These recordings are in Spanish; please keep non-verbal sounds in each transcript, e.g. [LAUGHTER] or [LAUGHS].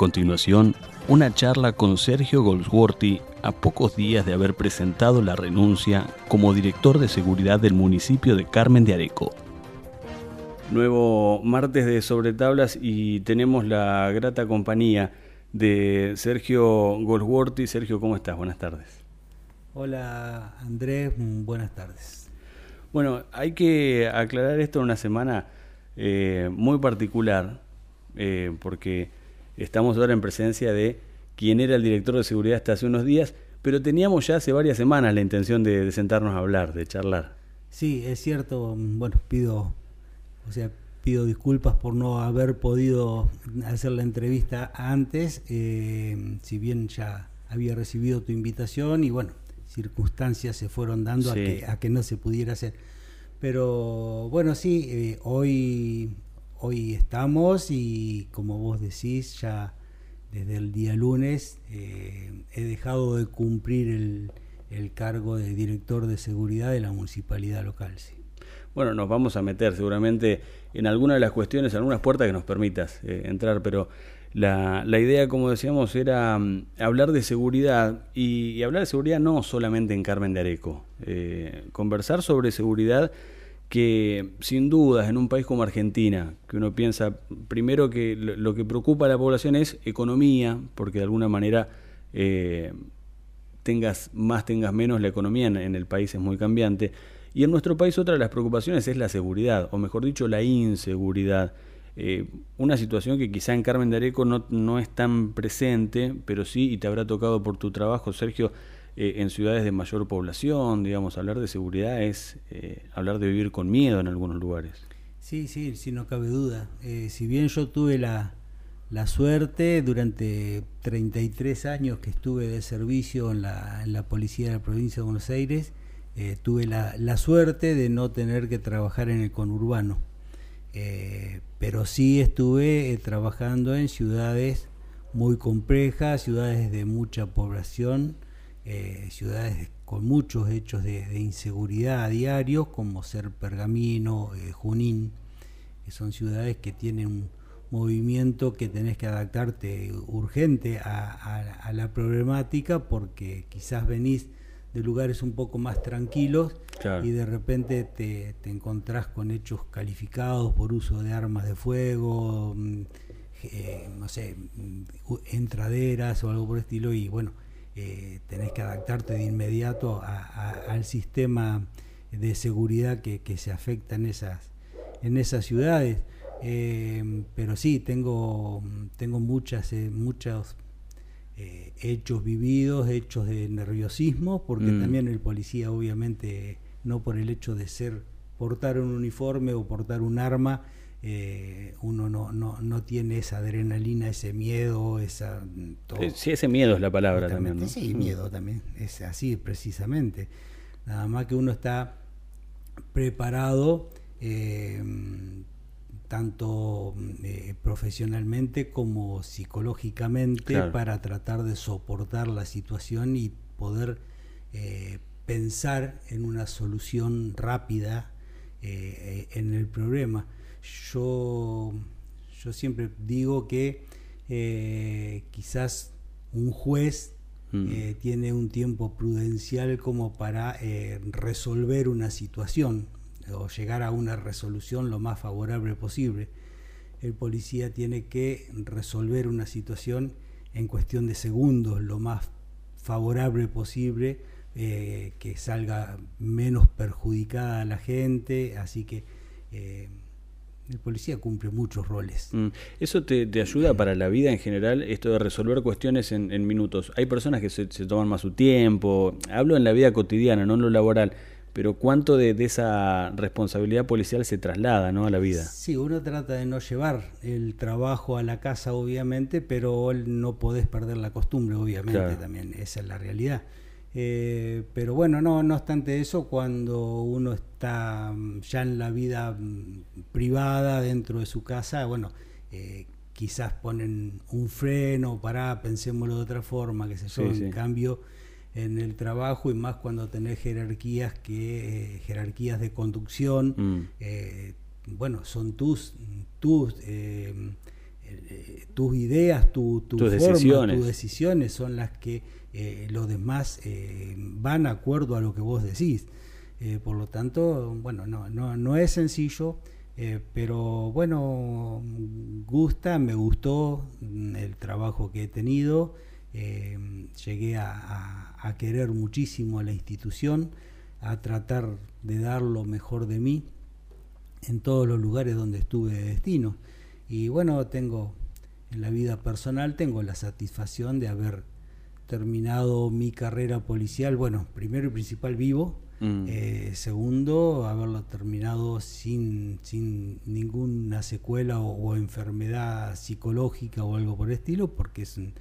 continuación, una charla con Sergio Goldsworthy a pocos días de haber presentado la renuncia como director de seguridad del municipio de Carmen de Areco. Nuevo martes de Sobre Tablas y tenemos la grata compañía de Sergio Goldsworthy. Sergio, ¿cómo estás? Buenas tardes. Hola Andrés, buenas tardes. Bueno, hay que aclarar esto en una semana eh, muy particular, eh, porque Estamos ahora en presencia de quien era el director de seguridad hasta hace unos días, pero teníamos ya hace varias semanas la intención de, sentarnos a hablar, de charlar. Sí, es cierto. Bueno, pido, o sea, pido disculpas por no haber podido hacer la entrevista antes, eh, si bien ya había recibido tu invitación y bueno, circunstancias se fueron dando a, que, no se pudiera hacer. Pero bueno, sí, eh, hoy hoy estamos y como vos decís, ya desde el día lunes eh, he dejado de cumplir el, cargo de director de seguridad de la municipalidad local. Bueno, nos vamos a meter seguramente en algunas de las cuestiones, algunas puertas que nos permitas eh, entrar, pero la, la, idea, como decíamos, era mm, hablar de seguridad y, hablar de seguridad no solamente en Carmen de Areco, eh, conversar sobre seguridad que sin dudas en un país como Argentina, que uno piensa primero que lo que preocupa a la población es economía, porque de alguna manera eh, tengas más, tengas menos, la economía en, el país es muy cambiante. Y en nuestro país otra de las preocupaciones es la seguridad, o mejor dicho, la inseguridad. Eh, una situación que quizá en Carmen de Areco no, no es tan presente, pero sí, y te habrá tocado por tu trabajo, Sergio, eh, en ciudades de mayor población, digamos, hablar de seguridad es eh, hablar de vivir con miedo en algunos lugares. Sí, sí, sí, no cabe duda. Eh, si bien yo tuve la, la, suerte durante 33 años que estuve de servicio en la, en la policía de la provincia de Buenos Aires, tuve la, la, suerte de no tener que trabajar en el conurbano. pero sí estuve trabajando en ciudades muy complejas, ciudades de mucha población, eh, ciudades con muchos hechos de, inseguridad a diario, como ser Pergamino, eh, Junín, que son ciudades que tienen un movimiento que tenés que adaptarte urgente a, la problemática porque quizás venís de lugares un poco más tranquilos y de repente te, te, encontrás con hechos calificados por uso de armas de fuego, mm, eh, no sé, mm, entraderas o algo por el estilo y bueno, eh, tenés que adaptarte de inmediato al sistema de seguridad que, se afecta en esas, en esas ciudades. Eh, pero sí, tengo, tengo muchas, eh, muchos hechos vividos, hechos de nerviosismo, porque mm. también el policía obviamente, no por el hecho de ser, portar un uniforme o portar un arma, eh, uno no, no, no, tiene esa adrenalina, ese miedo, esa... Sí, ese miedo es la palabra también, ¿no? Sí, miedo también, es así precisamente. Nada más que uno está preparado eh, tanto eh, profesionalmente como psicológicamente para tratar de soportar la situación y poder pensar en una solución rápida en el problema yo, yo siempre digo que eh, quizás un juez mm. eh, tiene un tiempo prudencial como para eh, resolver una situación o llegar a una resolución lo más favorable posible. El policía tiene que resolver una situación en cuestión de segundos, lo más favorable posible, que salga menos perjudicada a la gente, así que el policía cumple muchos roles. Mm. ¿Eso te, ayuda para la vida en general, esto de resolver cuestiones en, minutos? Hay personas que se, toman más su tiempo, hablo en la vida cotidiana, no en lo laboral, pero cuánto de, esa responsabilidad policial se traslada ¿no? a la vida. Sí, uno trata de no llevar el trabajo a la casa, obviamente, pero no podés perder la costumbre, obviamente, también, esa es la realidad. Eh, pero bueno, no, no obstante eso, cuando uno está mm, ya en la vida mm, privada dentro de su casa, bueno, eh, quizás ponen un freno, para pensémoslo de otra forma, que se yo, en cambio en el trabajo y más cuando tenés jerarquías que eh, jerarquías de conducción, mm. bueno, son tus tus tus ideas, tu, tu tus decisiones. tus decisiones son las que eh, los demás eh, van de acuerdo a lo que vos decís. Eh, por lo tanto, bueno, no, no, no es sencillo, pero bueno, gusta, me gustó el trabajo que he tenido, llegué a, a, querer muchísimo a la institución, a tratar de dar lo mejor de mí en todos los lugares donde estuve de destino. Y bueno, tengo en la vida personal, tengo la satisfacción de haber terminado mi carrera policial, bueno, primero y principal vivo, mm. eh, segundo, haberlo terminado sin, sin ninguna secuela o, enfermedad psicológica o algo por el estilo, porque es un,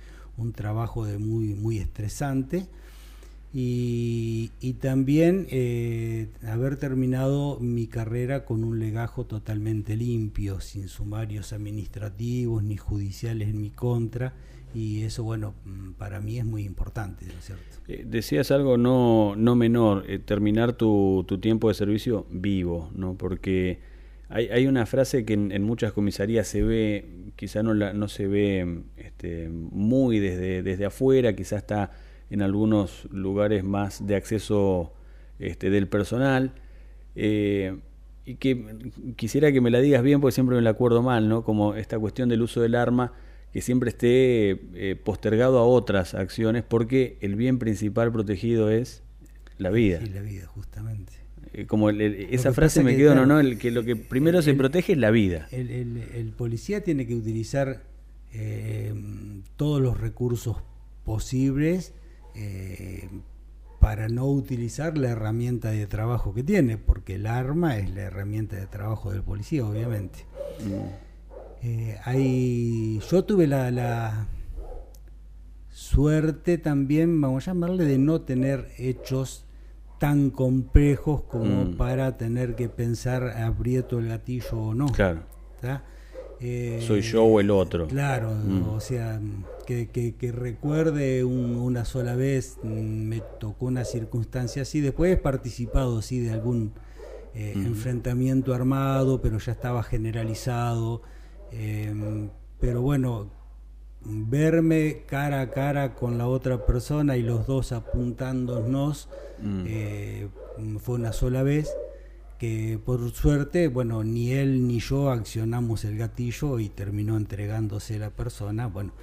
trabajo de muy, muy estresante. Y, también eh, haber terminado mi carrera con un legajo totalmente limpio, sin sumarios administrativos ni judiciales en mi contra y eso, bueno, mm, para mí es muy importante, ¿no es cierto? Eh, decías algo no, no menor, eh, terminar tu, tu, tiempo de servicio vivo, ¿no? Porque hay, hay una frase que en, muchas comisarías se ve, quizá no, la, no se ve este, muy desde, desde afuera, quizá está en algunos lugares más de acceso este, del personal. Eh, y que quisiera que me la digas bien porque siempre me la acuerdo mal, ¿no? Como esta cuestión del uso del arma que siempre esté eh, postergado a otras acciones porque el bien principal protegido es la vida. Sí, la vida, justamente. Eh, como esa frase me quedó, no, no, el, que lo que primero se protege es la vida. El, policía tiene que utilizar eh, todos los recursos posibles para no utilizar la herramienta de trabajo que tiene, porque el arma es la herramienta de trabajo del policía, obviamente. Mm. Eh, hay, yo tuve la, suerte también, vamos a llamarle, de no tener hechos tan complejos como mm. para tener que pensar aprieto el gatillo o no. Claro. Eh, Soy yo o el otro. Claro, mm. o sea, que, recuerde una sola vez, mm, me tocó una circunstancia así, después he participado sí de algún eh, enfrentamiento armado, pero ya estaba generalizado. Em, pero bueno, verme cara a cara con la otra persona y los dos apuntándonos mm. eh, fue una sola vez que por suerte, bueno, ni él ni yo accionamos el gatillo y terminó entregándose la persona, bueno,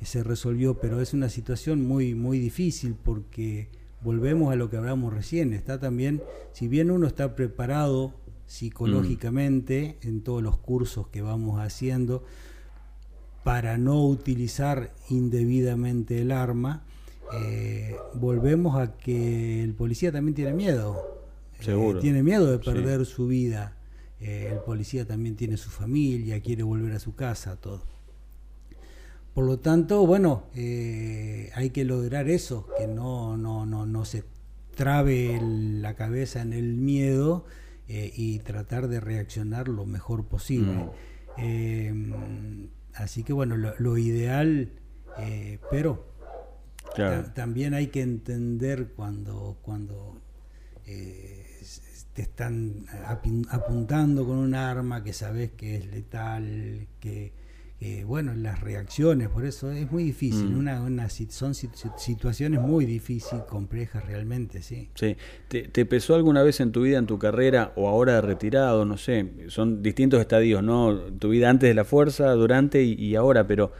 se resolvió, pero es una situación muy muy difícil porque volvemos a lo que hablamos recién, está también, si bien uno está preparado psicológicamente en todos los cursos que vamos haciendo para no utilizar indebidamente el arma. Eh, volvemos a que el policía también tiene miedo. Eh, tiene miedo de perder su vida. Eh, el policía también tiene su familia, quiere volver a su casa, todo. Por lo tanto, bueno, hay que lograr eso, que no, no, no, no se trabe la cabeza en el miedo eh, y tratar de reaccionar lo mejor posible. Em, así que bueno, lo, ideal, eh, pero también hay que entender cuando, cuando eh, te están apuntando con un arma que sabes que es letal, que eh, bueno, las reacciones, por eso es muy difícil, mm. una, son situaciones muy difíciles, complejas realmente, sí. sí. ¿Te, pesó alguna vez en tu vida, en tu carrera, o ahora retirado, no sé, son distintos estadios, ¿no? Tu vida antes de la fuerza, durante y, ahora, pero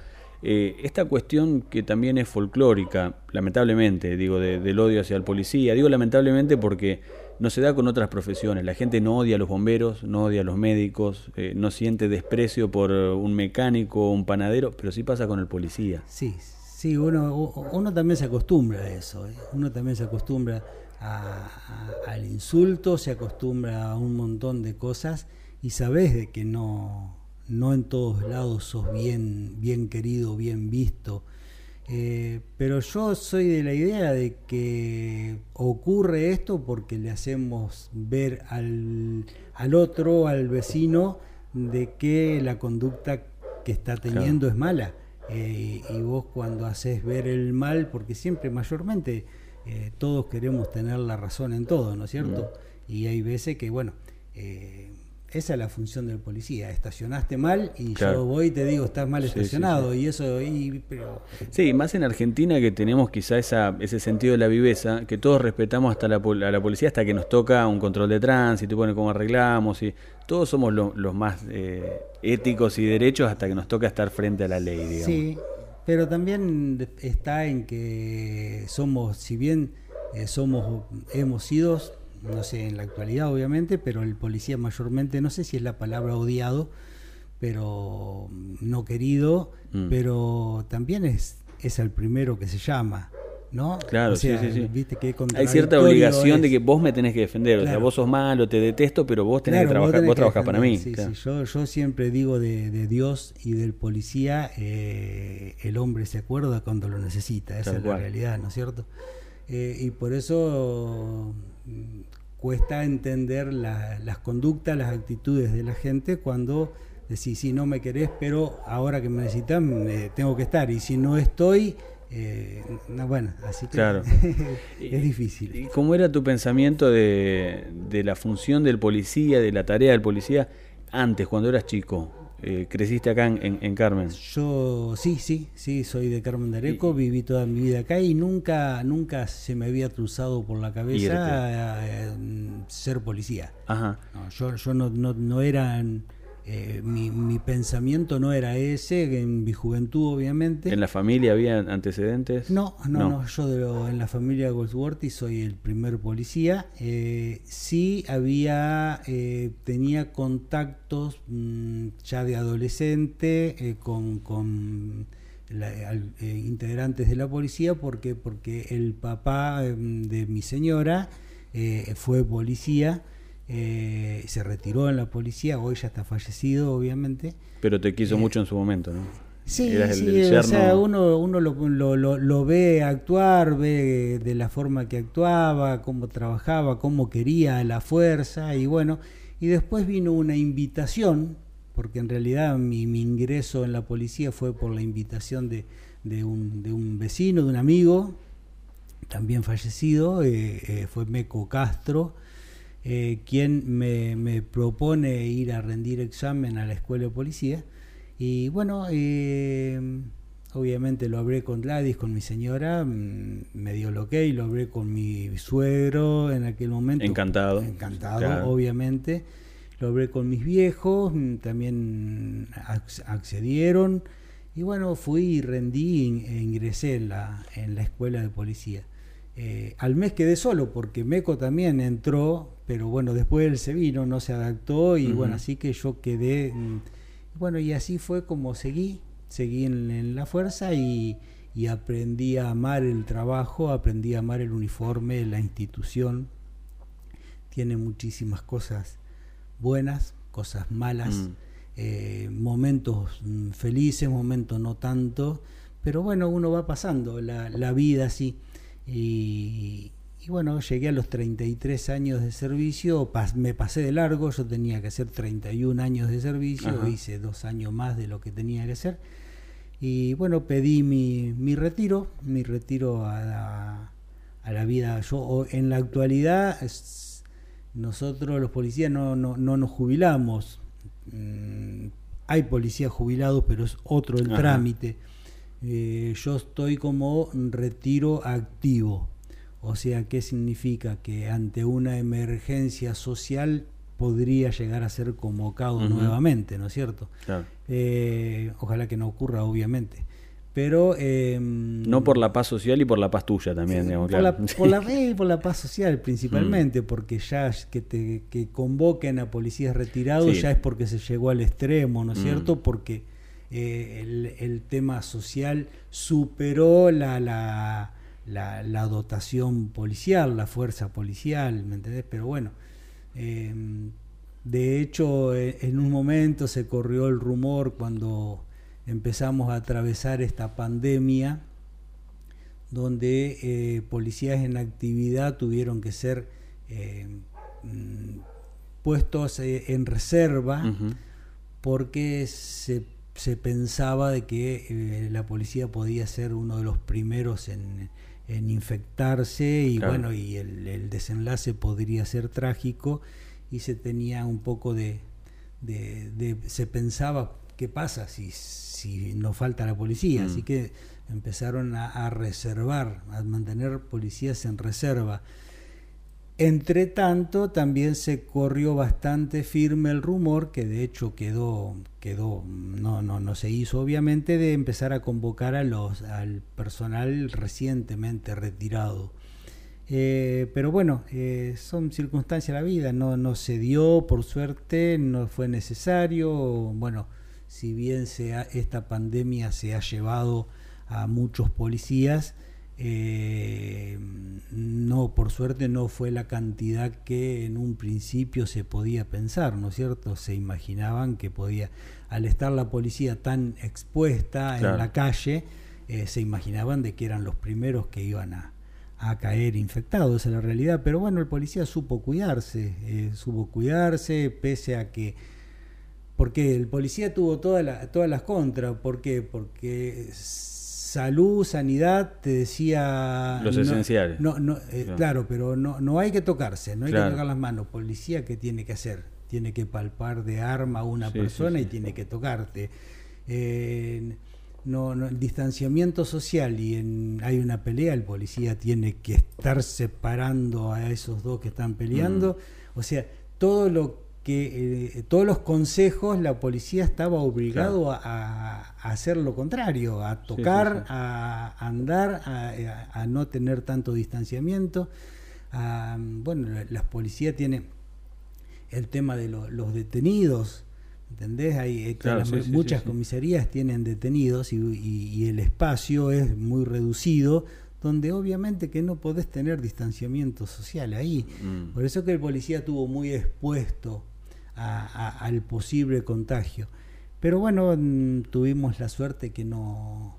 eh, esta cuestión que también es folclórica, lamentablemente, digo, del odio hacia el policía, digo lamentablemente porque no se da con otras profesiones. La gente no odia a los bomberos, no odia a los médicos, eh, no siente desprecio por un mecánico o un panadero, pero sí pasa con el policía. Sí, sí, uno, uno también se acostumbra a eso, ¿eh? uno también se acostumbra. al insulto, se acostumbra a un montón de cosas y sabes de que no, no en todos lados sos bien, bien querido, bien visto. Eh, pero yo soy de la idea de que ocurre esto porque le hacemos ver al, al otro, al vecino, de que la conducta que está teniendo es mala. Eh, y vos cuando haces ver el mal, porque siempre mayormente eh, todos queremos tener la razón en todo, ¿no es cierto? Mm. Y hay veces que, bueno, eh, esa es la función del policía. Estacionaste mal y yo voy y te digo, estás mal estacionado. Y eso. Y, pero... Sí, más en Argentina que tenemos quizá esa, ese sentido de la viveza, que todos respetamos hasta la, a la policía hasta que nos toca un control de tránsito, bueno, cómo arreglamos. y Todos somos los más eh, éticos y derechos hasta que nos toca estar frente a la ley, digamos. Sí, pero también está en que somos, si bien eh, somos, hemos sido no sé en la actualidad obviamente, pero el policía mayormente, no sé si es la palabra odiado, pero no querido, mm. pero también es, es el primero que se llama. ¿no? Claro, sí, sí, sí. ¿viste que Hay cierta obligación de que vos me tenés que defender. O sea, vos sos malo, te detesto, pero vos tenés que trabajar, vos, trabajás para mí. Sí, yo, yo siempre digo de, Dios y del policía, eh, el hombre se acuerda cuando lo necesita. Esa es la realidad, ¿no es cierto? Eh, y por eso cuesta entender las conductas, las actitudes de la gente cuando decís, si no me querés, pero ahora que me necesitan, tengo que estar. Y si no estoy, eh, bueno, así que claro. [LAUGHS] es difícil. ¿Y cómo era tu pensamiento de, de la función del policía, de la tarea del policía, antes, cuando eras chico? Eh, ¿Creciste acá en, Carmen? Yo sí, sí, sí, soy de Carmen de Areco, viví toda mi vida acá y nunca, nunca se me había cruzado por la cabeza eh, ser policía. Ajá. yo yo no, no, no era eh, mi, mi, pensamiento no era ese, en mi juventud obviamente. ¿En la familia había antecedentes? No, no, no, yo en la familia Goldsworthy soy el primer policía. Eh, sí había, eh, tenía contactos mm, ya de adolescente eh, con, con integrantes de la policía porque, porque el papá em, de mi señora fue policía. Eh, se retiró en la policía, hoy ya está fallecido, obviamente. Pero te quiso eh, mucho en su momento, ¿no? Sí, sí o sea, uno, uno lo, lo, lo, ve actuar, ve de la forma que actuaba, cómo trabajaba, cómo quería la fuerza, y bueno, y después vino una invitación, porque en realidad mi, mi ingreso en la policía fue por la invitación de, de, un, de un vecino, de un amigo, también fallecido, eh, fue Meco Castro, eh, quien me, propone ir a rendir examen a la escuela de policía. Y bueno, eh, obviamente lo hablé con Gladys, con mi señora, mm, me dio el ok, lo hablé con mi suegro en aquel momento. Encantado. Encantado, obviamente. Lo hablé con mis viejos, mm, también accedieron. Y bueno, fui y rendí e ingresé en la, en la escuela de policía. Eh, al mes quedé solo porque Meco también entró, pero bueno, después él se vino, no se adaptó y bueno, así que yo quedé, mm, bueno, y así fue como seguí, seguí en, la fuerza y, aprendí a amar el trabajo, aprendí a amar el uniforme, la institución. Tiene muchísimas cosas buenas, cosas malas, mm. eh, momentos mm, felices, momentos no tanto, pero bueno, uno va pasando la, la vida así. Y, bueno, llegué a los 33 años de servicio, me pasé de largo, yo tenía que hacer 31 años de servicio, hice dos años más de lo que tenía que hacer. Y bueno, pedí mi, mi retiro, mi retiro a la, a la vida. Yo en la actualidad, nosotros los policías no, no, no nos jubilamos. Mm, hay policías jubilados, pero es otro el trámite. Eh, yo estoy como retiro activo. O sea, ¿qué significa? Que ante una emergencia social podría llegar a ser convocado nuevamente, ¿no es cierto? Eh, ojalá que no ocurra, obviamente. Pero... Em, no por la paz social y por la paz tuya también, digamos, por, la, por, la, [LAUGHS] y por la paz social principalmente, mm. porque ya que te que convoquen a policías retirados ya es porque se llegó al extremo, ¿no es mm. cierto? Porque eh, el, tema social superó la, la, la, dotación policial, la fuerza policial, ¿me entendés? Pero bueno, em, de hecho e, en un momento se corrió el rumor cuando empezamos a atravesar esta pandemia, donde eh, policías en actividad tuvieron que ser em, mm, puestos eh, en reserva porque se, se, pensaba de que eh, la policía podía ser uno de los primeros en, en infectarse y bueno, y el, desenlace podría ser trágico y se tenía un poco de, de, se pensaba qué pasa si, si nos falta la policía, así mm. que empezaron a, a, reservar, a mantener policías en reserva. Entre tanto, también se corrió bastante firme el rumor, que de hecho quedó, quedó, no, no, no se hizo obviamente, de empezar a convocar a los, al personal recientemente retirado. Eh, pero bueno, eh, son circunstancias de la vida, no, no se dio, por suerte, no fue necesario. Bueno, si bien sea, esta pandemia se ha llevado a muchos policías, eh, no, por suerte no fue la cantidad que en un principio se podía pensar, ¿no es cierto? Se imaginaban que podía, al estar la policía tan expuesta en la calle, eh, se imaginaban de que eran los primeros que iban a, caer infectados, esa es la realidad, pero bueno, el policía supo cuidarse, eh, supo cuidarse, pese a que porque el policía tuvo toda la, todas las contras, ¿por qué? Porque salud, sanidad, te decía... Los esenciales. No, no, eh, claro. pero no, no hay que tocarse, no hay que tocar las manos. Policía, ¿qué tiene que hacer? Tiene que palpar de arma a una persona y tiene que tocarte. Eh, no, no, el distanciamiento social y en, hay una pelea, el policía tiene que estar separando a esos dos que están peleando. Mm. O sea, todo lo que eh, todos los consejos la policía estaba obligado a, hacer lo contrario, a tocar, a andar, a, no tener tanto distanciamiento. bueno, la, policía tiene el tema de los detenidos, ¿entendés? Hay, muchas comisarías tienen detenidos y el espacio es muy reducido donde obviamente que no podés tener distanciamiento social ahí. Mm. Por eso que el policía tuvo muy expuesto al posible contagio. Pero bueno, mm, tuvimos la suerte que no,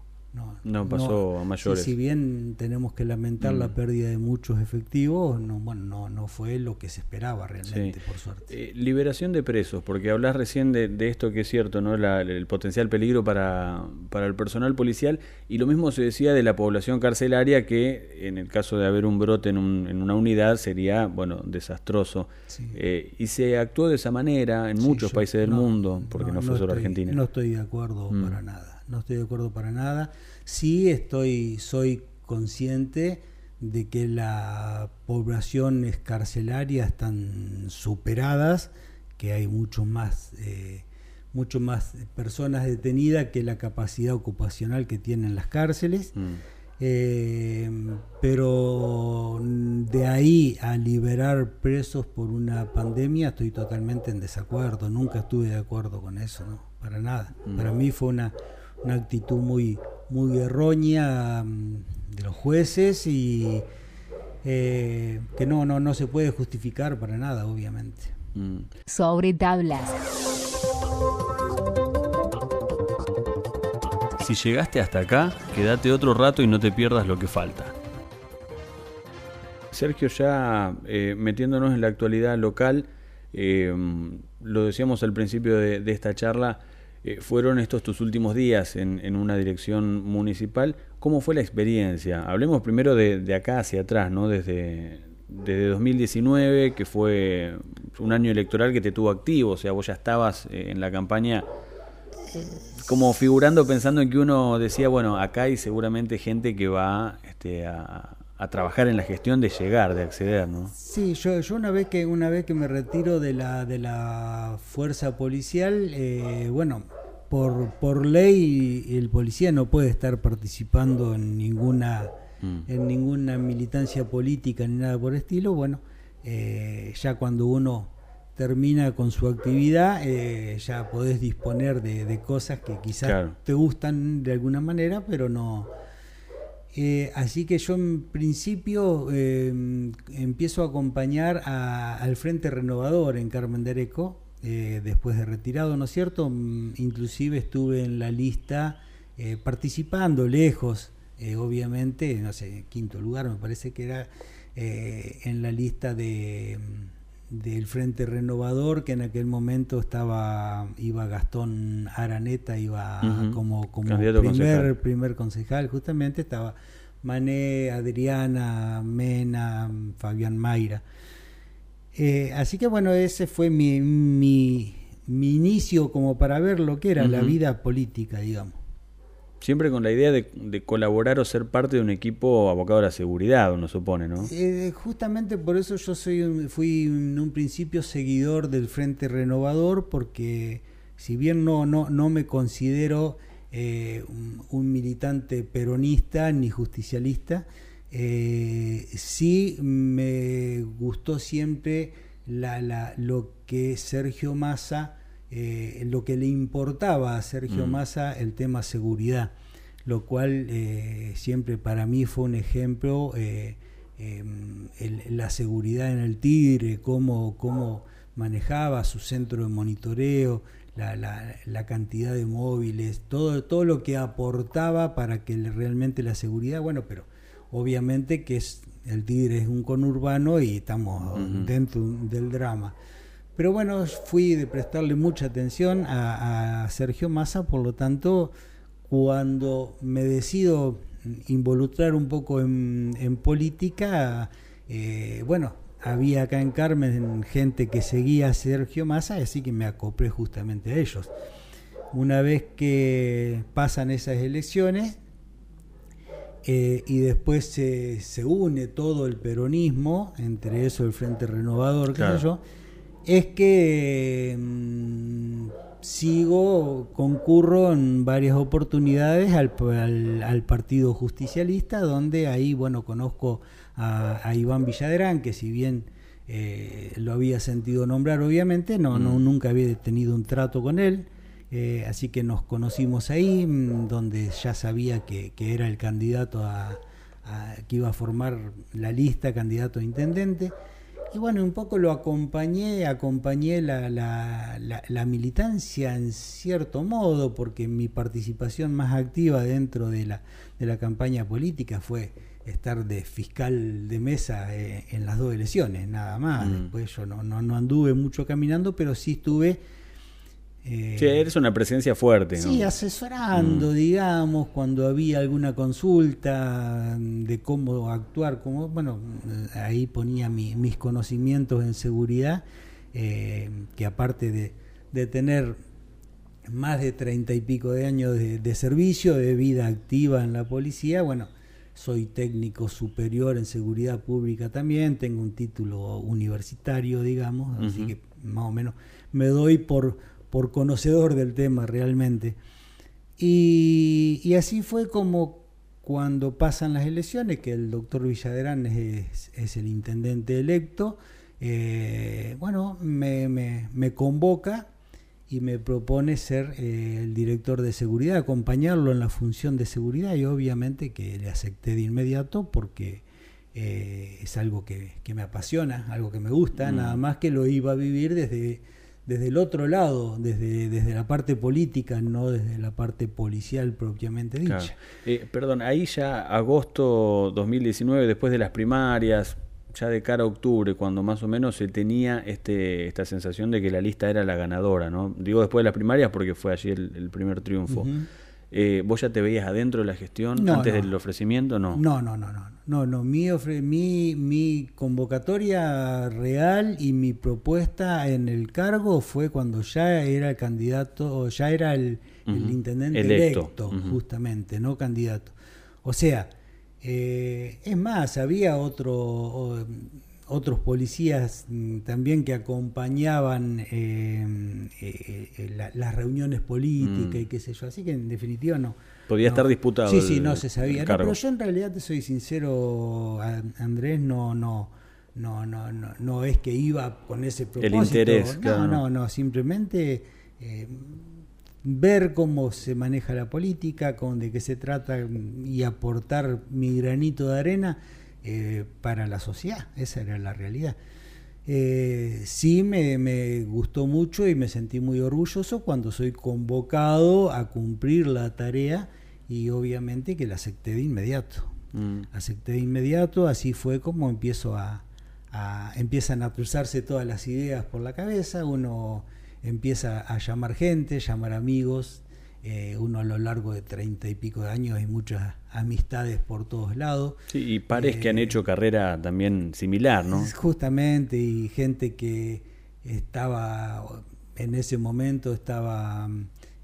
no, pasó a mayores. Si, bien tenemos que lamentar la mm. pérdida de muchos efectivos, no, bueno, no, no fue lo que se esperaba realmente, por suerte. Eh, liberación de presos, porque hablas recién de, esto que es cierto, ¿no? el potencial peligro para, para el personal policial, y lo mismo se decía de la población carcelaria, que en el caso de haber un brote en, en una unidad sería, bueno, desastroso. Eh, y se actuó de esa manera en muchos países del mundo, porque no, fue solo Argentina. No estoy de acuerdo mm. para nada no estoy de acuerdo para nada. Sí estoy, soy consciente de que la población carcelaria están superadas, que hay mucho más, eh, mucho más personas detenidas que la capacidad ocupacional que tienen las cárceles. Mm. Eh, pero de ahí a liberar presos por una pandemia estoy totalmente en desacuerdo, nunca estuve de acuerdo con eso, no, para nada. Mm. Para mí fue una, una actitud muy, muy errónea mm, de los jueces y eh, que no, no, no se puede justificar para nada, obviamente. Mm. Sobre tablas. Si llegaste hasta acá, quédate otro rato y no te pierdas lo que falta. Sergio, ya eh, metiéndonos en la actualidad local, eh, lo decíamos al principio de esta charla, eh, fueron estos tus últimos días en, una dirección municipal. ¿Cómo fue la experiencia? Hablemos primero de, acá hacia atrás, ¿no? Desde, desde 2019, que fue un año electoral que te tuvo activo, o sea, vos ya estabas eh, en la campaña como figurando, pensando en que uno decía, bueno, acá hay seguramente gente que va este, a, trabajar en la gestión de llegar, de acceder, ¿no? Sí, yo, yo una vez que una vez que me retiro de la de la fuerza policial, eh, bueno, por, por ley el policía no puede estar participando en ninguna mm. en ninguna militancia política ni nada por el estilo. Bueno eh, ya cuando uno termina con su actividad eh, ya podés disponer de, cosas que quizás te gustan de alguna manera pero no. Eh, así que yo en principio empiezo a acompañar al Frente Renovador en Carmen de Areco, eh, después de retirado, ¿no es cierto? Mm, inclusive estuve en la lista participando lejos, obviamente, no sé, quinto lugar me parece que era en la lista de del Frente Renovador, que en aquel momento estaba iba Gastón Araneta, iba como, como primer, concejal. primer concejal, justamente estaba Mané, Adriana, Mena, Fabián Mayra. Eh, así que bueno, ese fue mi, mi, inicio como para ver lo que era la vida política, digamos. Siempre con la idea de, colaborar o ser parte de un equipo abocado a la seguridad, uno supone, ¿no? Eh, justamente por eso yo soy fui en un principio seguidor del Frente Renovador, porque si bien no, no, no me considero eh, un, militante peronista ni justicialista, eh, sí me gustó siempre la, la, lo que Sergio Massa eh, lo que le importaba a Sergio mm. Massa el tema seguridad, lo cual eh, siempre para mí fue un ejemplo, em, la seguridad en el Tigre, cómo, cómo manejaba su centro de monitoreo, la, la, cantidad de móviles, todo, todo lo que aportaba para que realmente la seguridad, bueno, pero obviamente que es el Tigre es un conurbano y estamos dentro del drama. Pero bueno, fui de prestarle mucha atención a, Sergio Massa, por lo tanto, cuando me decido involucrar un poco en, política, eh, bueno, había acá en Carmen gente que seguía a Sergio Massa, así que me acoplé justamente a ellos. Una vez que pasan esas elecciones eh, y después se, se, une todo el peronismo, entre eso el Frente Renovador, creo yo, es que mm, sigo, concurro en varias oportunidades al, al, Partido Justicialista, donde ahí, bueno, conozco a, Iván Villaderán, que si bien eh, lo había sentido nombrar, obviamente, no, no mm. nunca había tenido un trato con él. Eh, así que nos conocimos ahí, mm, donde ya sabía que, era el candidato a, que iba a formar la lista, candidato a intendente. Y bueno, un poco lo acompañé, acompañé la, la, la, militancia en cierto modo, porque mi participación más activa dentro de la, de la campaña política fue estar de fiscal de mesa eh, en las dos elecciones, nada más. Mm. Después yo no, no, no anduve mucho caminando, pero sí estuve sí, eres una presencia fuerte. Sí, asesorando, mm. digamos, cuando había alguna consulta de cómo actuar, como, bueno, ahí ponía mis conocimientos en seguridad, eh, que aparte de, tener más de treinta y pico de años de, servicio, de vida activa en la policía, bueno, soy técnico superior en seguridad pública también, tengo un título universitario, digamos, así que más o menos me doy por por conocedor del tema realmente. Y, así fue como cuando pasan las elecciones, que el doctor Villaderán es, el intendente electo, eh, bueno, me, me, convoca y me propone ser eh, el director de seguridad, acompañarlo en la función de seguridad y obviamente que le acepté de inmediato porque eh, es algo que, me apasiona, algo que me gusta, mm. nada más que lo iba a vivir desde desde el otro lado, desde, desde la parte política, no desde la parte policial propiamente dicha. Eh, perdón, ahí ya agosto 2019, después de las primarias, ya de cara a octubre, cuando más o menos se tenía este, esta sensación de que la lista era la ganadora, ¿no? Digo después de las primarias porque fue allí el, primer triunfo. Eh, ¿Vos ya te veías adentro de la gestión antes del ofrecimiento? No. No, no, no, no. No, no. Mi, mi, mi convocatoria real y mi propuesta en el cargo fue cuando ya era el candidato, ya era el, intendente electo, justamente, no candidato. O sea, eh, es más, había otro otros policías mm, también que acompañaban em, eh, eh, las reuniones políticas mm. y qué sé yo. Así que en definitiva no. Podía estar disputado. Sí, sí, no se sabía. pero yo en realidad te soy sincero, Andrés, no, no, no, no, no, no es que iba con ese propósito. El interés. No, no, no, simplemente. Eh, ver cómo se maneja la política, con de qué se trata y aportar mi granito de arena eh, para la sociedad. Esa era la realidad. Eh, sí me, me, gustó mucho y me sentí muy orgulloso cuando soy convocado a cumplir la tarea y obviamente que la acepté de inmediato. Mm. Acepté de inmediato, así fue como empiezo a, a, empiezan a cruzarse todas las ideas por la cabeza, uno empieza a llamar gente, llamar amigos, eh, uno a lo largo de treinta y pico de años hay muchas amistades por todos lados. Sí, y pares que han eh, hecho carrera también similar, ¿no? Justamente, y gente que estaba en ese momento estaba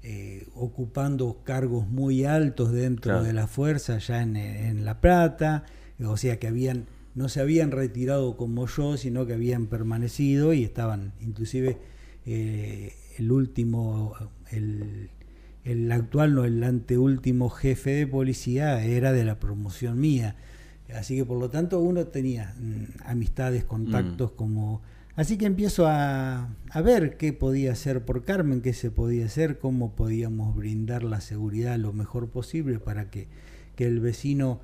eh, ocupando cargos muy altos dentro de la fuerza, ya en, en, La Plata, o sea que habían no se habían retirado como yo, sino que habían permanecido y estaban, inclusive el último, el, el actual, no, el anteúltimo jefe de policía era de la promoción mía. Así que por lo tanto uno tenía mm, amistades, contactos mm. como... Así que empiezo a, a, ver qué podía hacer por Carmen, qué se podía hacer, cómo podíamos brindar la seguridad lo mejor posible para que, que el vecino...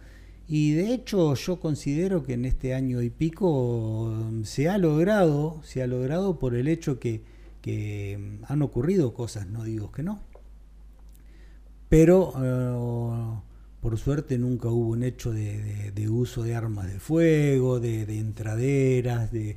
Y de hecho yo considero que en este año y pico mm, se ha logrado, se ha logrado por el hecho que, que han ocurrido cosas, no digo que no, pero eh, por suerte nunca hubo un hecho de, uso de armas de fuego, de, entraderas, de,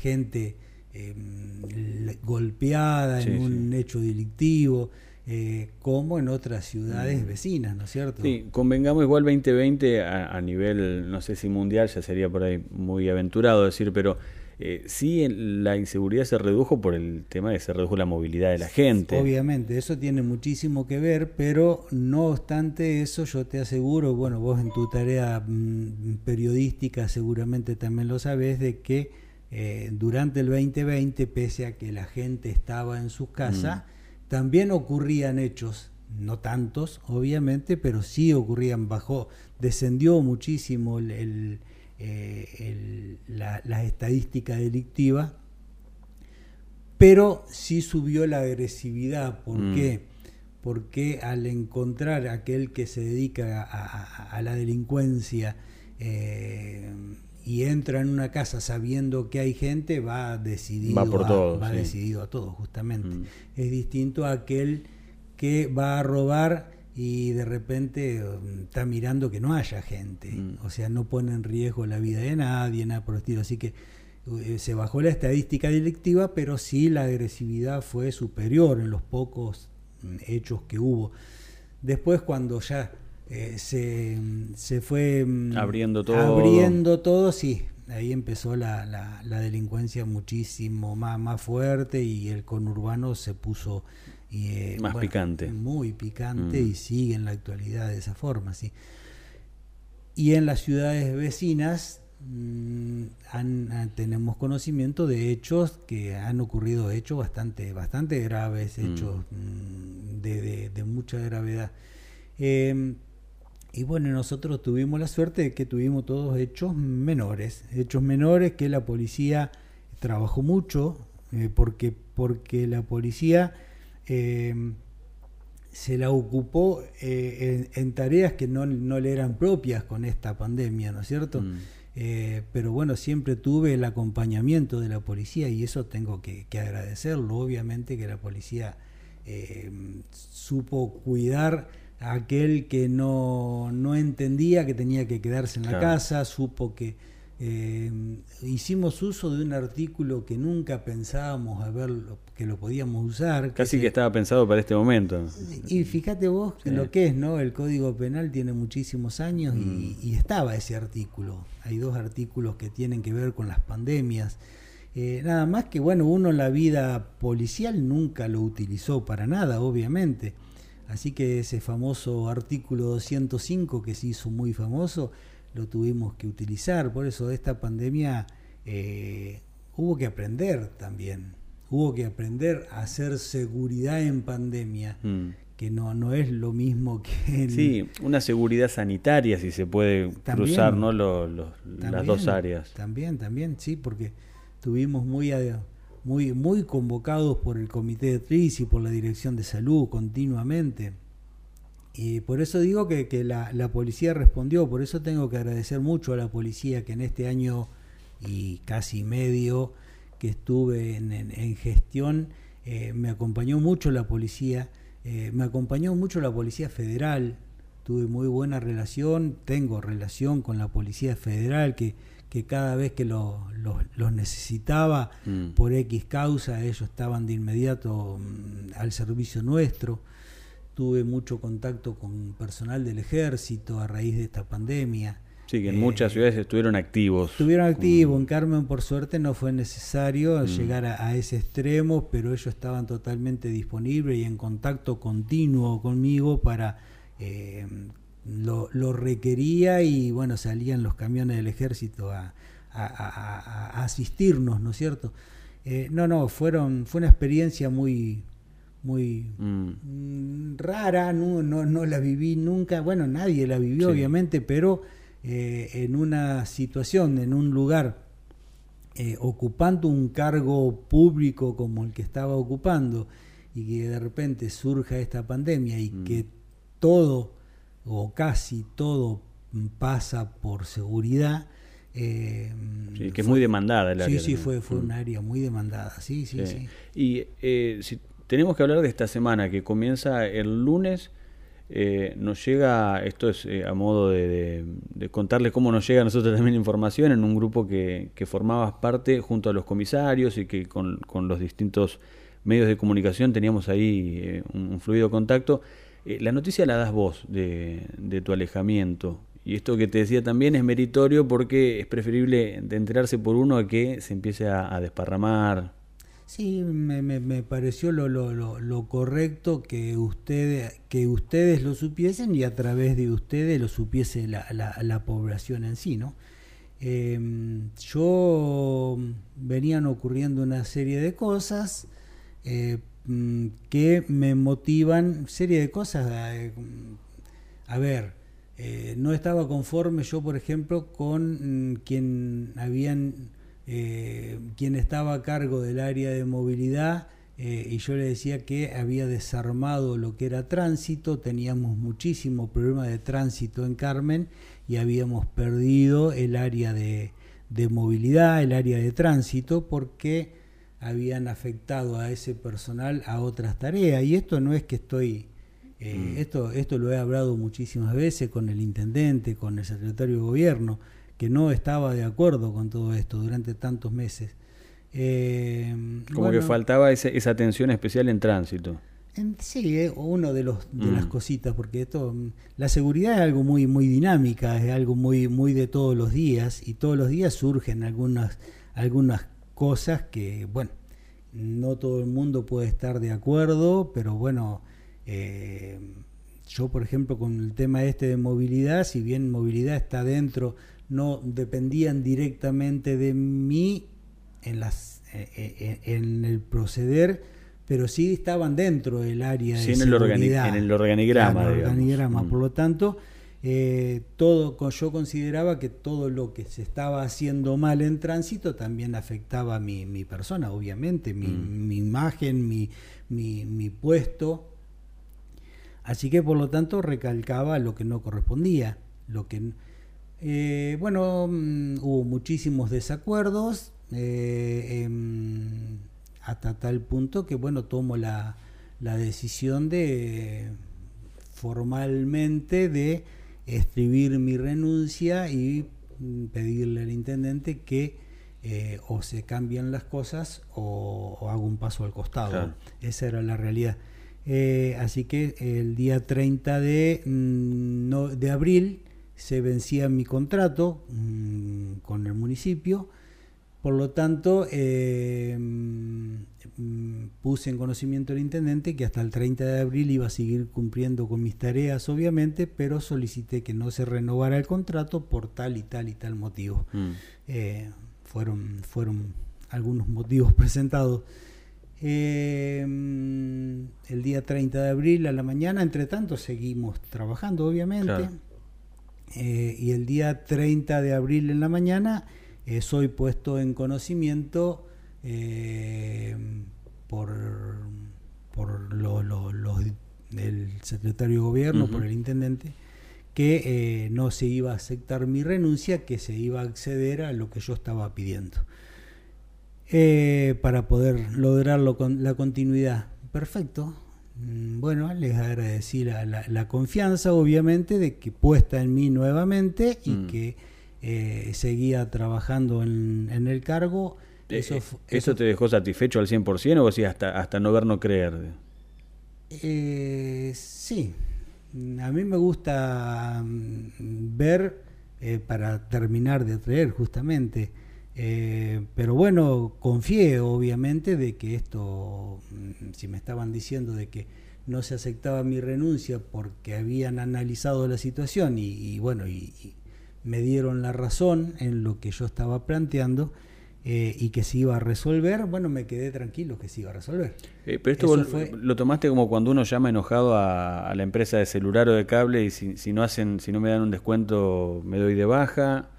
gente em, golpeada en un hecho delictivo. Eh, como en otras ciudades mm. vecinas, ¿no es cierto? Sí, convengamos igual 2020 a, a, nivel, no sé si mundial, ya sería por ahí muy aventurado decir, pero eh, sí la inseguridad se redujo por el tema de que se redujo la movilidad de la gente. Obviamente, eso tiene muchísimo que ver, pero no obstante eso, yo te aseguro, bueno, vos en tu tarea mm, periodística seguramente también lo sabés, de que eh, durante el 2020, pese a que la gente estaba en sus casas, mm. también ocurrían hechos no tantos, obviamente, pero sí ocurrían bajo, descendió muchísimo el, eh, la, estadística delictiva, pero sí subió la agresividad. ¿Por mm. qué? Porque al encontrar aquel que se dedica a, la delincuencia eh, y entra en una casa sabiendo que hay gente, va decidido, va a, decidido a todo, justamente. Mm. Es distinto a aquel que va a robar y de repente um, está mirando que no haya gente, mm. o sea, no pone en riesgo la vida de nadie, nada por el estilo, así que eh, se bajó la estadística delictiva, pero sí la agresividad fue superior en los pocos mm, hechos que hubo. Después cuando ya eh, se, se, fue mm, abriendo todo, abriendo todo, sí, ahí empezó la, la, la delincuencia muchísimo más, más fuerte y el conurbano se puso y, eh, Más picante. Muy picante y mm. sigue en la actualidad de esa forma, sí. Y en las ciudades vecinas mm, han, tenemos conocimiento de hechos que han ocurrido hechos bastante, bastante graves, mm. hechos de, de, mucha gravedad. Em, y bueno, nosotros tuvimos la suerte de que tuvimos todos hechos menores, hechos menores que la policía trabajó mucho, eh, porque, porque la policía Em, se la ocupó eh, en, tareas que no, le eran propias con esta pandemia, ¿no es cierto? Mm. Eh, pero bueno, siempre tuve el acompañamiento de la policía y eso tengo que, agradecerlo. Obviamente que la policía em, supo cuidar a aquel que no, no, entendía que tenía que quedarse en la casa, supo que eh, hicimos uso de un artículo que nunca pensábamos ver que lo podíamos usar. Casi que, estaba pensado para este momento. Y fíjate vos lo que es, ¿no? El Código Penal tiene muchísimos años y, mm. estaba ese artículo. Hay dos artículos que tienen que ver con las pandemias. Eh, nada más que, bueno, uno en la vida policial nunca lo utilizó para nada, obviamente. Así que ese famoso artículo 205 que se hizo muy famoso, lo tuvimos que utilizar. Por eso esta pandemia eh, hubo que aprender también. Hubo que aprender a hacer seguridad en pandemia, mm. que no, no es lo mismo que... Sí, una seguridad sanitaria, si se puede cruzar ¿no? las dos áreas. También, también, sí, porque tuvimos muy, muy, muy convocados por el comité de TRIS y por la Dirección de Salud continuamente. Y por eso digo que, que la, la, policía respondió, por eso tengo que agradecer mucho a la policía que en este año y casi medio que estuve en, en, gestión, eh, me acompañó mucho la policía, eh, me acompañó mucho la Policía Federal, tuve muy buena relación, tengo relación con la Policía Federal, que, que cada vez que los necesitaba mm. por X causa, ellos estaban de inmediato mm, al servicio nuestro. Tuve mucho contacto con personal del ejército a raíz de esta pandemia. Sí, que en muchas eh, ciudades estuvieron activos. Estuvieron activos. En Carmen, por suerte, no fue necesario mm. llegar a, ese extremo, pero ellos estaban totalmente disponibles y en contacto continuo conmigo para eh, lo, lo, requería y bueno, salían los camiones del ejército a, a, asistirnos, ¿no es cierto? Eh, no, no, fueron, fue una experiencia muy, muy mm. mm rara, no, no, no, la viví nunca, bueno, nadie la vivió obviamente, pero eh, en una situación, en un lugar, eh, ocupando un cargo público como el que estaba ocupando, y que de repente surja esta pandemia y mm. que todo o casi todo pasa por seguridad. Eh, sí, que es muy demandada el área. Sí, sí, fue, fue un área muy demandada, sí, sí, sí. Y si tenemos que hablar de esta semana que comienza el lunes, eh, nos llega, esto es a modo de, contarles cómo nos llega a nosotros [LAUGHS] también información en un grupo que, que formabas parte junto a los comisarios y que con, con los distintos medios de comunicación teníamos ahí un fluido contacto. Eh, la noticia la das vos de, tu alejamiento. Y esto que te decía también es meritorio porque es preferible enterarse por uno a que se empiece a, desparramar. Sí, me, me, pareció lo, lo, lo, correcto que, ustedes que ustedes lo supiesen y a través de ustedes lo supiese la, la, población en sí, ¿no? Em, yo venían ocurriendo una serie de cosas, eh, Mm, que me motivan serie de cosas. Eh, a ver, eh, no estaba conforme yo, por ejemplo, con mm, quien habían, eh, quien estaba a cargo del área de movilidad y yo le decía que había desarmado lo que era tránsito, teníamos muchísimo problema de tránsito en Carmen y habíamos perdido el área de, de movilidad, el área de tránsito, porque habían afectado a ese personal a otras tareas. Y esto no es que estoy, eh, mm. esto, esto lo he hablado muchísimas veces con el intendente, con el secretario de gobierno, que no estaba de acuerdo con todo esto durante tantos meses. Eh, Como que faltaba esa atención especial en tránsito. sí, es uno de los de las mm. cositas, porque esto, la seguridad es algo muy muy dinámica, es algo muy muy de todos los días y todos los días surgen algunas algunas cosas que, bueno, no todo el mundo puede estar de acuerdo, pero bueno, eh, yo por ejemplo con el tema este de movilidad, si bien movilidad está dentro, no dependían directamente de mí en, las, eh, eh, en el proceder, pero sí estaban dentro del área de en, el en el organigrama. En el organigrama. Mm. Por lo tanto, eh, todo, yo consideraba que todo lo que se estaba haciendo mal en tránsito también afectaba a mi, mi persona, obviamente, mi, mm. imagen, mi, mi, puesto. Así que por lo tanto recalcaba lo que no correspondía. Lo que, eh, bueno, mm, hubo muchísimos desacuerdos eh, em, hasta tal punto que bueno tomo la, la decisión de formalmente de escribir mi renuncia y mm, pedirle al intendente que eh, o se cambian las cosas o, hago un paso al costado. Esa era la realidad. Eh, así que el día 30 de, mm, de abril se vencía mi contrato mm, con el municipio por lo tanto, eh, mm, puse en conocimiento del intendente que hasta el 30 de abril iba a seguir cumpliendo con mis tareas, obviamente, pero solicité que no se renovara el contrato por tal y tal y tal motivo. Mm. Eh, fueron, fueron algunos motivos [LAUGHS] presentados. Eh, el día 30 de abril a la mañana, entre tanto, seguimos trabajando, obviamente. Y el día 30 de abril en la mañana soy puesto en conocimiento eh, por, por lo- lo- del secretario de gobierno, por el intendente, que eh, no se iba a aceptar mi renuncia, que se iba a acceder a lo que yo estaba pidiendo. Eh, para poder lograrlo con la continuidad. Perfecto. Mm, Bueno, les agradecí la, la- la confianza, obviamente, de que puesta en mí nuevamente y Mm. que eh, seguía trabajando en, en el cargo. Eso, Eh, fu- ¿Eso te dejó satisfecho al 100% o sí hasta, hasta no ver, no creer? Eh, sí, a mí me gusta mm, ver eh, para terminar de atraer justamente, Eh, pero bueno, confié obviamente de que esto, mm, si me estaban diciendo de que no se aceptaba mi renuncia porque habían analizado la situación y, y bueno, y, y me dieron la razón en lo que yo estaba planteando eh, y que se iba a resolver, bueno, me quedé tranquilo que se iba a resolver. Eh, pero esto vos fue- lo tomaste como cuando uno llama enojado a, a la empresa de celular o de cable y si, si no hacen, si no me dan un descuento me doy de baja.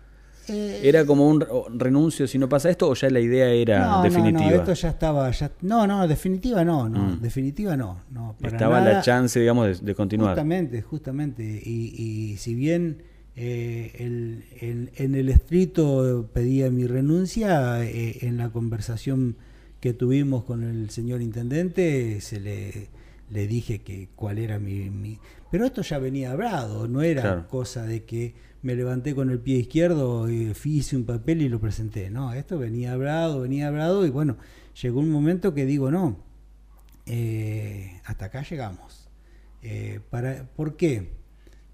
Eh, ¿Era como un renuncio si no pasa esto o ya la idea era no, definitiva? No, no, esto ya estaba. Ya, no, no, definitiva no, no, Mm. definitiva no. no para Estaba nada. la chance, digamos, de, de continuar. Justamente, justamente. Y, y si bien eh, el- el- en el escrito pedía mi renuncia, eh, en la conversación que tuvimos con el señor intendente se le, le dije que cuál era mi, mi- Pero esto ya venía hablado, no era Claro. cosa de que me levanté con el pie izquierdo, y hice un papel y lo presenté. No, esto venía hablado, venía hablado y bueno, llegó un momento que digo, no, eh, hasta acá llegamos. Eh, para, ¿Por qué?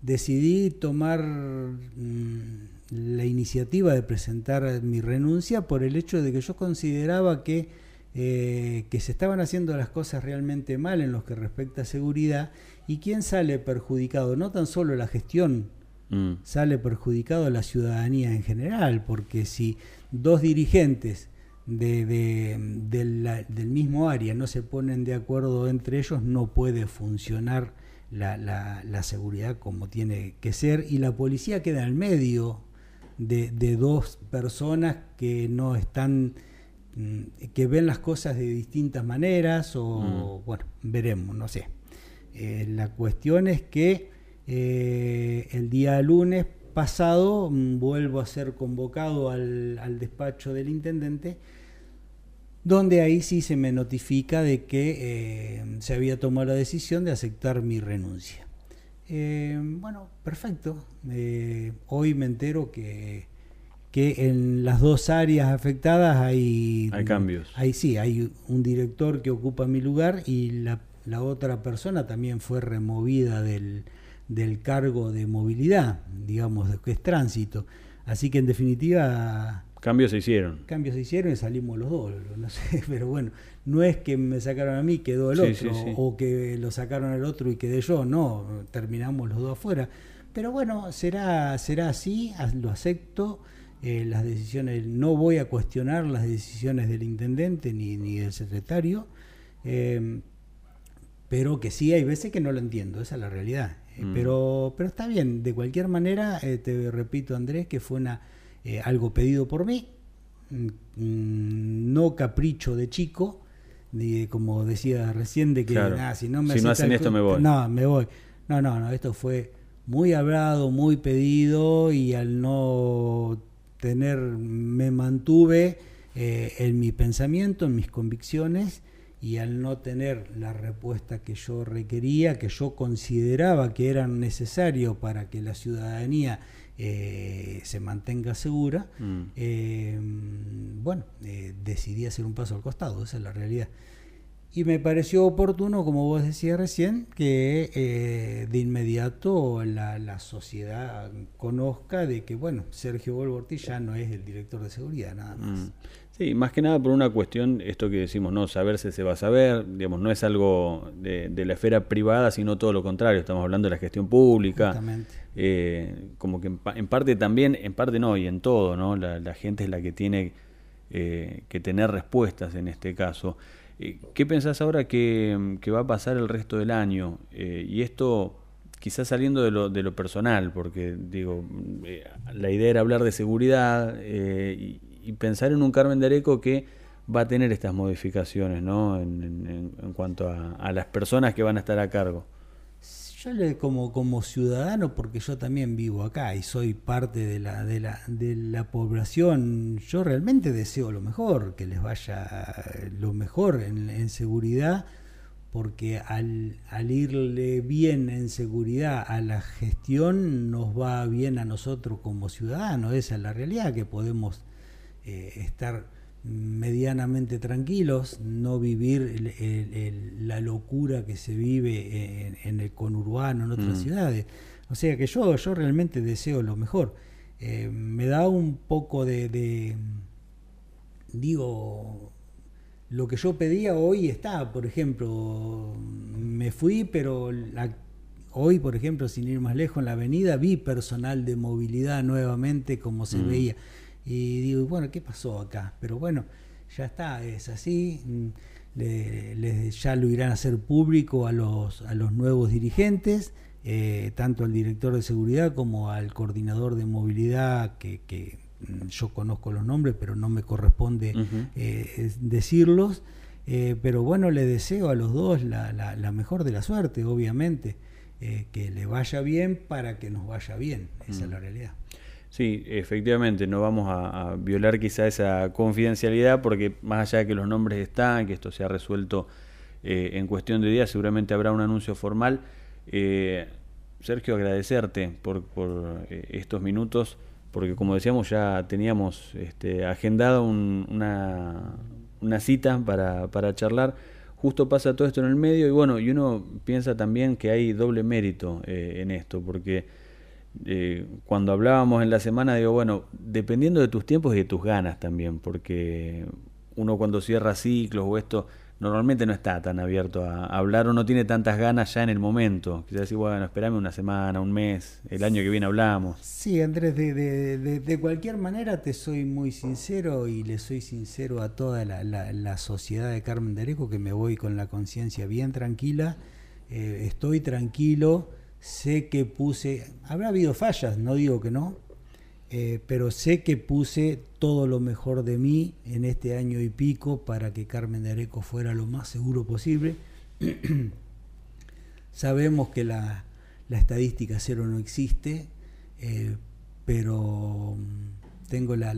Decidí tomar mm, la iniciativa de presentar mi renuncia por el hecho de que yo consideraba que, eh, que se estaban haciendo las cosas realmente mal en lo que respecta a seguridad y quién sale perjudicado, no tan solo la gestión Mm. sale perjudicado la ciudadanía en general, porque si dos dirigentes de, de- de la- del mismo área no se ponen de acuerdo entre ellos, no puede funcionar la, la- la seguridad como tiene que ser y la policía queda en el medio de, de dos personas que no están que ven las cosas de distintas maneras o bueno veremos no sé Eh, la cuestión es que eh, el día lunes pasado mm, vuelvo a ser convocado al, al despacho del intendente, donde ahí sí se me notifica de que eh, se había tomado la decisión de aceptar mi renuncia. Bueno, perfecto. Hoy me entero que, que en las dos áreas afectadas hay, Hay cambios. Hay, sí, hay un director que ocupa mi lugar y la, la otra persona también fue removida del, del cargo de movilidad, digamos, que es tránsito. Así que en definitiva Cambios se hicieron. cambios se hicieron y salimos los dos, no [LAUGHS] sé, pero bueno, no es que me sacaron a mí, quedó el Sí, otro, sí, sí. o que lo sacaron al otro y quedé yo, no, terminamos los dos afuera. Pero bueno, será, será así, as- lo acepto, eh, las decisiones, no voy a cuestionar las decisiones del intendente ni, ni del secretario, eh, pero que sí hay veces que no lo entiendo, esa es la realidad. Eh, Mm. Pero, pero está bien, de cualquier manera, te repito Andrés, que fue una, algo pedido por mí, mm, mm, no capricho de chico, de, como decía recién, de que Claro. "Ah, si no, me Si no hacen esto, me voy". No, me voy. No, no, no, esto fue muy hablado, muy pedido y al no tener, me mantuve eh, en mi pensamiento, en mis convicciones y al no tener la respuesta que yo requería, que yo consideraba que era necesario para que la ciudadanía eh, se mantenga segura, Mm. eh, bueno, eh, decidí hacer un paso al costado, esa es la realidad. Y me pareció oportuno, como vos decías recién, que eh, de inmediato la, la sociedad conozca de que, bueno, Sergio Volvorti ya no es el director de seguridad, nada más. Mm. Sí, más que nada por una cuestión, esto que decimos, no, saberse se va a saber, digamos, no es algo de, de la esfera privada, sino todo lo contrario, estamos hablando de la gestión pública, Justamente. eh, como que en, en parte también, en parte no, y en todo, ¿no? La, la gente es la que tiene eh, que tener respuestas en este caso. Eh, ¿Qué pensás ahora que, va a pasar el resto del año? Eh, y esto quizás saliendo de lo, de lo personal, porque digo, eh, la idea era hablar de seguridad y, y pensar en un Carmen de Areco que va a tener estas modificaciones ¿no? en, cuanto a, las personas que van a estar a cargo. Yo le, como, como ciudadano, porque yo también vivo acá y soy parte de la, de, la, de la población, yo realmente deseo lo mejor, que les vaya lo mejor en, seguridad porque al, al, irle bien en seguridad a la gestión nos va bien a nosotros como ciudadanos, esa es la realidad, que podemos eh, estar medianamente tranquilos, no vivir la locura que se vive en, el conurbano, en otras mm. ciudades. O sea que yo, yo realmente deseo lo mejor. Eh, me da un poco de, de digo, lo que yo pedía hoy está, por ejemplo, me fui, pero hoy, por ejemplo, sin ir más lejos, en la avenida vi personal de movilidad nuevamente como se mm. veía. Y digo, bueno, ¿qué pasó acá? Pero bueno, ya está, es así. Mm, ya lo irán a hacer público a los, a los nuevos dirigentes, eh, tanto al director de seguridad como al coordinador de movilidad que, que Mm, yo conozco los nombres, pero no me corresponde eh, decirlos. Eh, pero bueno, le deseo a los dos la, la, mejor de la suerte, obviamente, que le vaya bien para que nos vaya bien. Esa es la realidad. Sí, efectivamente, no vamos a, violar quizá esa confidencialidad porque más allá de que los nombres están, que esto se ha resuelto en cuestión de días, seguramente habrá un anuncio formal. Sergio, agradecerte por, por estos minutos porque como decíamos ya teníamos este, agendado una, una, cita para, charlar. Justo pasa todo esto en el medio y bueno, y uno piensa también que hay doble mérito eh, en esto, porque eh, cuando hablábamos en la semana digo, bueno, dependiendo de tus tiempos y de tus ganas también, porque uno cuando cierra ciclos o esto normalmente no está tan abierto a, hablar o no tiene tantas ganas ya en el momento. Quizás decir, bueno, esperame una semana, un mes, el año que viene hablamos. Sí, Andrés, de, de, de, cualquier manera te soy muy sincero y le soy sincero a toda la, la, sociedad de Carmen de Areco que me voy con la conciencia bien tranquila. Eh, estoy tranquilo, sé que puse, habrá habido fallas, no digo que no, eh, pero sé que puse todo lo mejor de mí en este año y pico para que Carmen de Areco fuera lo más seguro posible. [CLEARS THROAT] Sabemos que la, estadística cero no existe, eh, pero mm, tengo la,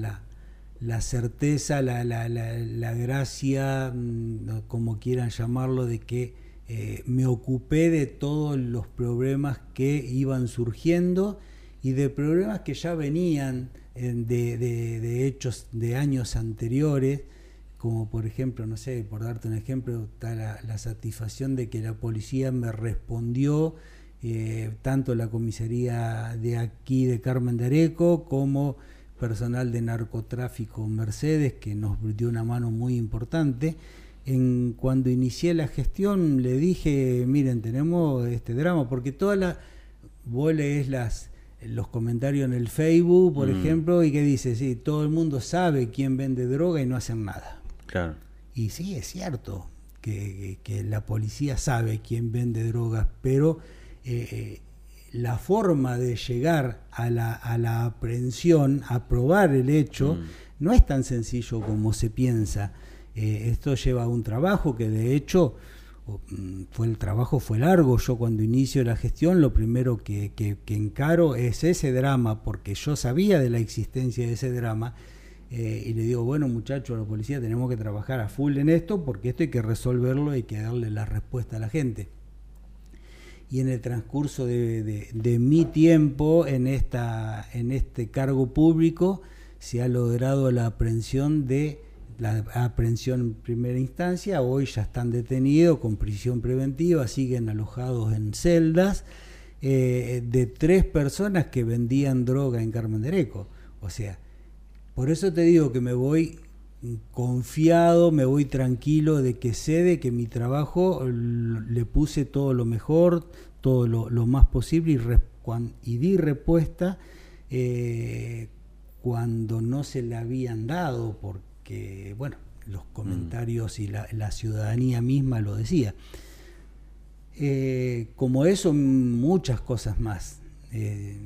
la, certeza, la, la, gracia, mm, como quieran llamarlo, de que eh, me ocupé de todos los problemas que iban surgiendo y de problemas que ya venían eh, de, hechos de años anteriores, como por ejemplo, no sé, por darte un ejemplo, está la, satisfacción de que la policía me respondió, eh, tanto la comisaría de aquí de Carmen de Areco como personal de narcotráfico Mercedes, que nos dio una mano muy importante. En, cuando inicié la gestión le dije, miren, tenemos este drama, porque toda la, vos lees las, los comentarios en el Facebook, por mm. ejemplo, y que dice, sí, todo el mundo sabe quién vende droga y no hacen nada. Claro. Y sí, es cierto que, la policía sabe quién vende drogas, pero eh, la forma de llegar a la, a la aprehensión, a probar el hecho, mm. no es tan sencillo como se piensa. Eh, esto lleva un trabajo que de hecho Mm, fue el trabajo fue largo. Yo cuando inicio la gestión lo primero que, que, encaro es ese drama, porque yo sabía de la existencia de ese drama. Eh, y le digo, bueno muchachos, a la policía tenemos que trabajar a full en esto, porque esto hay que resolverlo, hay que darle la respuesta a la gente. Y en el transcurso de, de mi tiempo en, esta, en este cargo público se ha logrado la aprehensión de la aprehensión en primera instancia, hoy ya están detenidos con prisión preventiva, siguen alojados en celdas eh, de tres personas que vendían droga en Carmen de Areco. O sea, por eso te digo que me voy confiado, me voy tranquilo de que sé de que mi trabajo le puse todo lo mejor, todo lo, más posible y, y di respuesta eh, cuando no se le habían dado, porque que, bueno, los mm. comentarios y la, ciudadanía misma lo decía. Eh, como eso, muchas cosas más. Eh,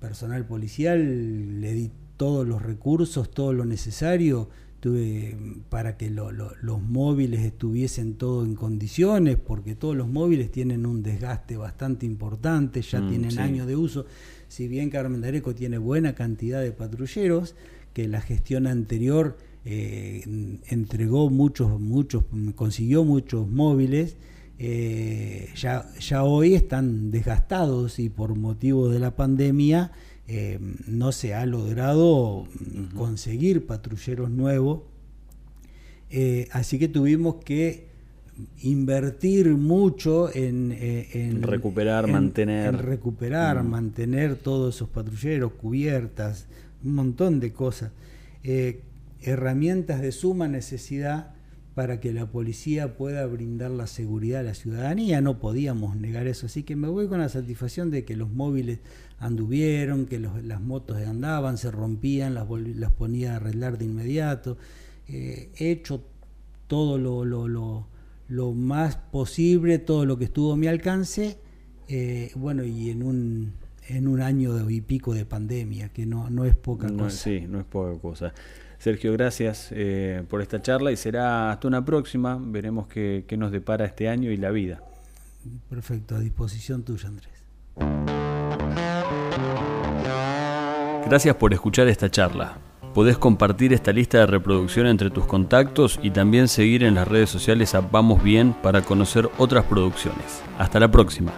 personal policial, le di todos los recursos, todo lo necesario, estuve para que los móviles estuviesen todo en condiciones, porque todos los móviles tienen un desgaste bastante importante, ya mm, tienen años de uso. Si bien Carmen de Areco tiene buena cantidad de patrulleros, que la gestión anterior eh, entregó muchos, muchos, consiguió muchos móviles, eh, ya, ya hoy están desgastados y por motivo de la pandemia eh, no se ha logrado conseguir patrulleros nuevos. así que tuvimos que invertir mucho en, recuperar, mantener. recuperar, mantener todos esos patrulleros, cubiertas, un montón de cosas. Eh, herramientas de suma necesidad para que la policía pueda brindar la seguridad a la ciudadanía. No podíamos negar eso. Así que me voy con la satisfacción de que los móviles anduvieron, que las motos andaban, se rompían, las, las ponía a arreglar de inmediato. Eh, he hecho todo lo, lo, lo, lo, más posible, todo lo que estuvo a mi alcance. Eh, bueno, y en un en un año y pico de pandemia, que no, no es poca cosa. Sí, no es poca cosa. Sergio, gracias eh, por esta charla y será hasta una próxima. Veremos qué, qué nos depara este año y la vida. Perfecto, a disposición tuya, Andrés. Gracias por escuchar esta charla. Podés compartir esta lista de reproducción entre tus contactos y también seguir en las redes sociales a Vamos Bien para conocer otras producciones. Hasta la próxima.